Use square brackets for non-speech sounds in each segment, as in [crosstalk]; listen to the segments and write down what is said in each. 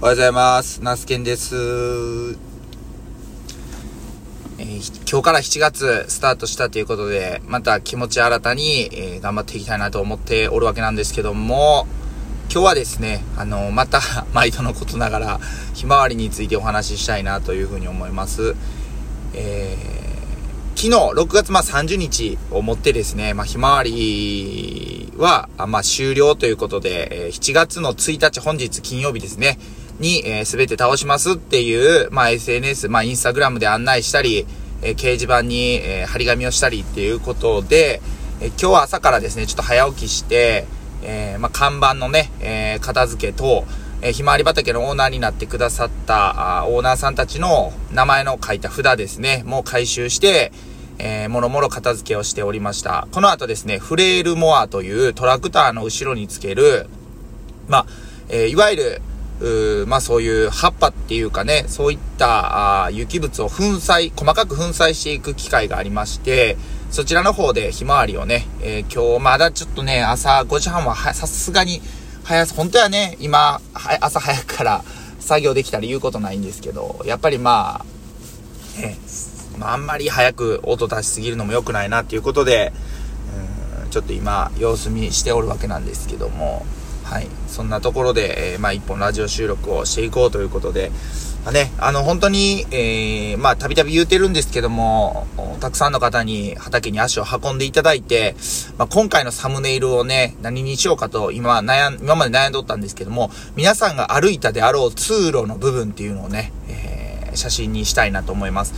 おはようございます。ナスケンです。えー今日から7月スタートしたということで、また気持ち新たに、えー頑張っていきたいなと思っておるわけなんですけども、今日はですね、あの、また、[laughs] 毎度のことながら、ひまわりについてお話ししたいなというふうに思います。えー昨日、6月まあ30日をもってですね、まあ、ひまわりは、まあ、終了ということで、え7月の1日、本日金曜日ですね、に、えー、全て倒しますっていう、まあ、SNS、まあ、インスタグラムで案内したり、えー掲示板に、えー張り紙をしたりっていうことで、えー今日は朝からですね、ちょっと早起きして、えーまあ、看板のね、えー片付けと、えーひまわり畑のオーナーになってくださった、あーオーナーさんたちの名前の書いた札ですね、もう回収して、えーもろもろ片付けをしておりました。この後ですね、フレールモアというトラクターの後ろにつける、まあ、えーいわゆる、うまあそういう葉っぱっていうかね、そういったあー有機物を粉砕、細かく粉砕していく機械がありまして、そちらの方でひまわりをね、えー今日まだちょっとね、朝5時半はさすがに早す、本当はね、今、は朝早くから作業できたり言うことないんですけど、やっぱりまあ、ね、まああんまり早く音出しすぎるのも良くないなっていうことで、うんちょっと今様子見しておるわけなんですけども、はい。そんなところで、えーまあ一本ラジオ収録をしていこうということで、まあね、あの本当に、えーまあたびたび言うてるんですけども、たくさんの方に畑に足を運んでいただいて、まあ今回のサムネイルをね、何にしようかと今悩ん、今まで悩んどったんですけども、皆さんが歩いたであろう通路の部分っていうのをね、えー写真にしたいなと思います。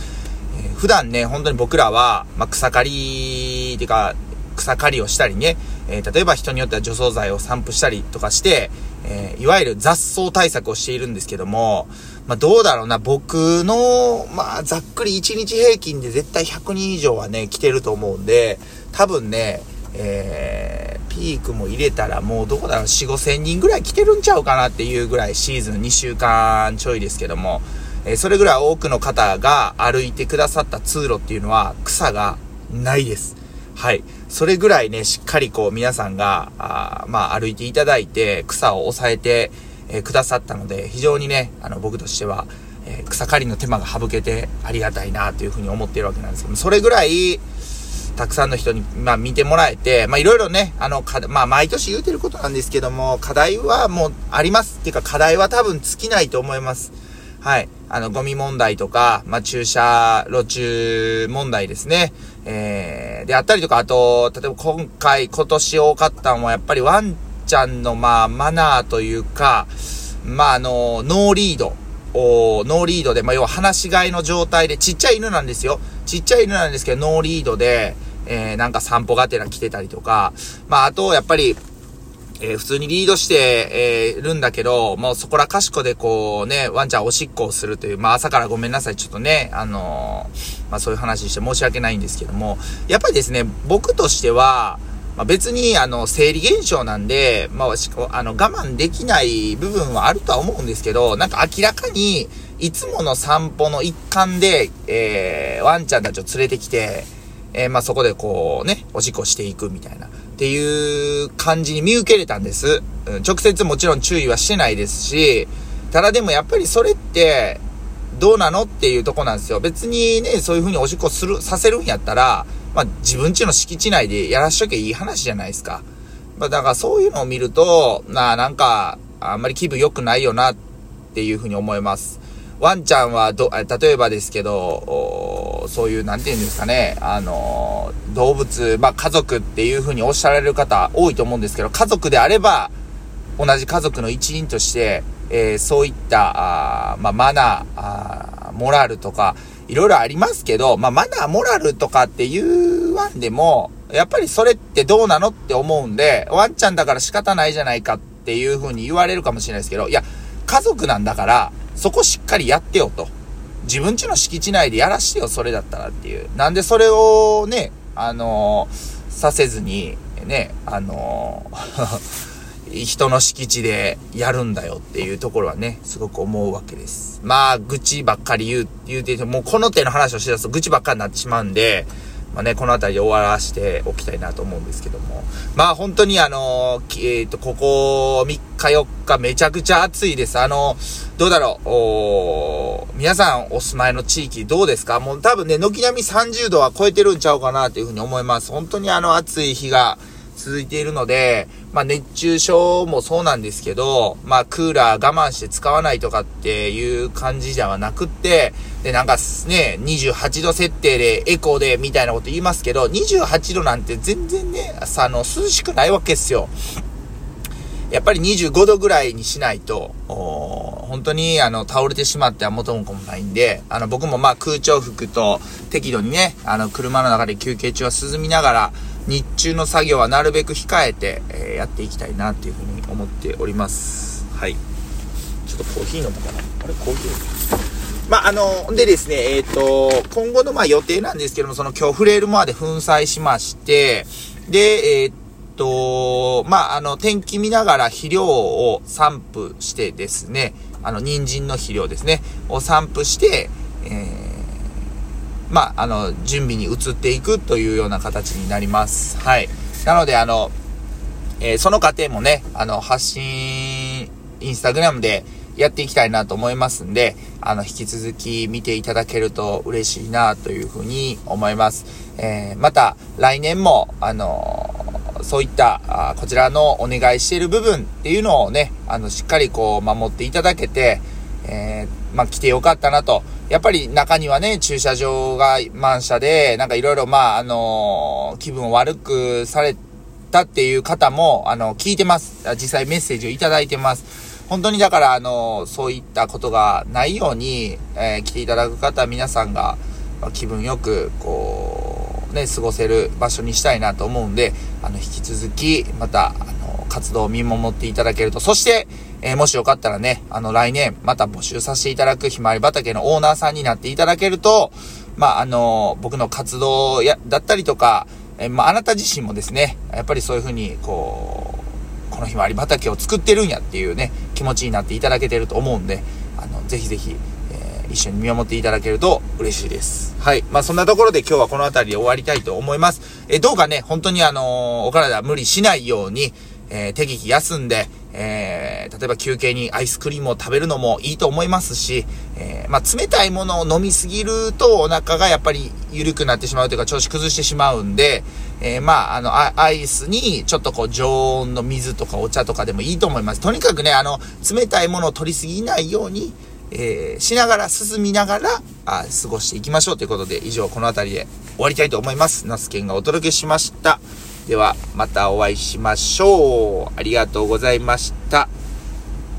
えー普段ね、本当に僕らは、まあ、草刈り、てか、草刈りをしたりね、えー例えば人によっては除草剤を散布したりとかして、えーいわゆる雑草対策をしているんですけども、まあ、どうだろうな、僕の、まあ、ざっくり1日平均で絶対100人以上はね、来てると思うんで、多分ね、えーピークも入れたらもうどこだろう、4、5千人ぐらい来てるんちゃうかなっていうぐらいシーズン2週間ちょいですけども、えーそれぐらい多くの方が歩いてくださった通路っていうのは草がないです。はい。それぐらいね、しっかりこう皆さんが、あまあ歩いていただいて草を抑えて、えーくださったので、非常にね、あの僕としては、えー草刈りの手間が省けてありがたいなというふうに思っているわけなんですけども、それぐらい、たくさんの人に、まあ、見てもらえて、まあ、いろいろね、あの、か、まあ、毎年言うてることなんですけども、課題はもうあります。っていうか、課題は多分尽きないと思います。はい。あの、ゴミ問題とか、まあ、駐車路駐問題ですね。えー、であったりとか、あと、例えば今回、今年多かったのは、やっぱりワンちゃんの、まあ、マナーというか、まあ、あの、ノーリード。おノーリードで、まあ、要は放し飼いの状態で、ちっちゃい犬なんですよ。ちっちゃい犬なんですけど、ノーリードで、えー、なんか散歩がてら来てたりとか、まあ、あと、やっぱり、えー普通にリードして、えーるんだけど、もうそこらかしこでこうね、ワンちゃんおしっこをするという、まあ朝からごめんなさい、ちょっとね、あのーまあそういう話して申し訳ないんですけども、やっぱりですね、僕としては、まあ別にあの、生理現象なんで、まあしあの、我慢できない部分はあるとは思うんですけど、なんか明らかに、いつもの散歩の一環で、えーワンちゃんたちを連れてきて、えーまあそこでこうね、おしっこしていくみたいな、っていう感じに見受けれたんです。うん直接もちろん注意はしてないですし、ただでもやっぱりそれって、どうなのっていうとこなんですよ。別にね、そういう風におしっこする、させるんやったら、まあ自分家の敷地内でやらしときゃいい話じゃないですか。まあだからそういうのを見ると、なあ、なんか、あんまり気分良くないよなっていう風に思います。ワンちゃんはど、例えばですけど、そういう、なんて言うんですかね、あのー動物、まあ家族っていう風におっしゃられる方多いと思うんですけど、家族であれば、同じ家族の一員として、えーそういった、あまあ、マナー、モラルとか、いろいろありますけど、まあ、マナー、モラルとかっていうワンでも、やっぱりそれってどうなのって思うんで、ワンちゃんだから仕方ないじゃないかっていう風に言われるかもしれないですけど、いや、家族なんだから、そこしっかりやってよと。自分家の敷地内でやらしてよ、それだったらっていう。なんでそれをね、あのーさせずに、ね、あのー [laughs] 人の敷地でやるんだよっていうところはね、すごく思うわけです。まあ、愚痴ばっかり言う、言うてて、もうこの手の話をしだすと愚痴ばっかりになってしまうんで、まあね、この辺りで終わらしておきたいなと思うんですけども。まあ本当にあの、えっ、ー、と、ここ3日4日めちゃくちゃ暑いです。あの、どうだろう、皆さんお住まいの地域どうですか？もう多分ね、軒並み30度は超えてるんちゃうかなというふうに思います。本当にあの暑い日が続いているので、まあ熱中症もそうなんですけど、まあクーラー我慢して使わないとかっていう感じではなくって、でなんかね、28度設定でエコーでみたいなこと言いますけど、28度なんて全然ね、あの、涼しくないわけですよ。やっぱり25度ぐらいにしないと、本当にあの倒れてしまっては元も子もないんで、あの僕もまあ空調服と適度にね、あの車の中で休憩中は涼みながら、日中の作業はなるべく控えて、えー、やっていきたいなっていうふうに思っております。はい。ちょっとコーヒー飲むかなあれコーヒー？まあ、あの、でですね、えっ、ー、と、今後のまあ予定なんですけども、その今日フレールモアで粉砕しまして、で、えっ、と、まあ、あの、天気見ながら肥料を散布してですね、あの、人参の肥料ですね、を散布して、えーまあ、あの、準備に移っていくというような形になります。はい。なので、あの、えー、その過程もね、あの、発信、インスタグラムでやっていきたいなと思いますんで、あの、引き続き見ていただけると嬉しいなというふうに思います。えー、また、来年も、あのそういった、あこちらのお願いしている部分っていうのをね、あの、しっかりこう、守っていただけて、えー、まあ、来てよかったなと。やっぱり中にはね、駐車場が満車で、なんかいろいろ、まあ、あのー、気分を悪くされたっていう方も、あの、聞いてます。実際メッセージをいただいてます。本当にだから、あの、そういったことがないように、えー、来ていただく方、皆さんが、ま、気分よく、こう、ね、過ごせる場所にしたいなと思うんで、あの、引き続き、また、あの、活動を見守っていただけると、そして、えー、もしよかったらね、あの、来年、また募集させていただくひまわり畑のオーナーさんになっていただけると、まあ、あの、僕の活動や、だったりとか、えー、まあ、あなた自身もですね、やっぱりそういうふうに、こう、このひまわり畑を作ってるんやっていうね、気持ちになっていただけてると思うんで、あの、ぜひぜひ、えー、一緒に見守っていただけると嬉しいです。はい。まあ、そんなところで今日はこの辺りで終わりたいと思います。えどうかね、本当にあのお体無理しないように、えー、適宜休んで、えー、例えば休憩にアイスクリームを食べるのもいいと思いますし、えー、まあ、冷たいものを飲みすぎるとお腹がやっぱり緩くなってしまうというか調子崩してしまうんで、えー、まあ、あのア、イスにちょっとこう常温の水とかお茶とかでもいいと思います。とにかくね、あの、冷たいものを取りすぎないように、え、しながら進みながら、あ過ごしていきましょうということで、以上この辺りで終わりたいと思います。ナスケンがお届けしました。では、またお会いしましょう。ありがとうございました。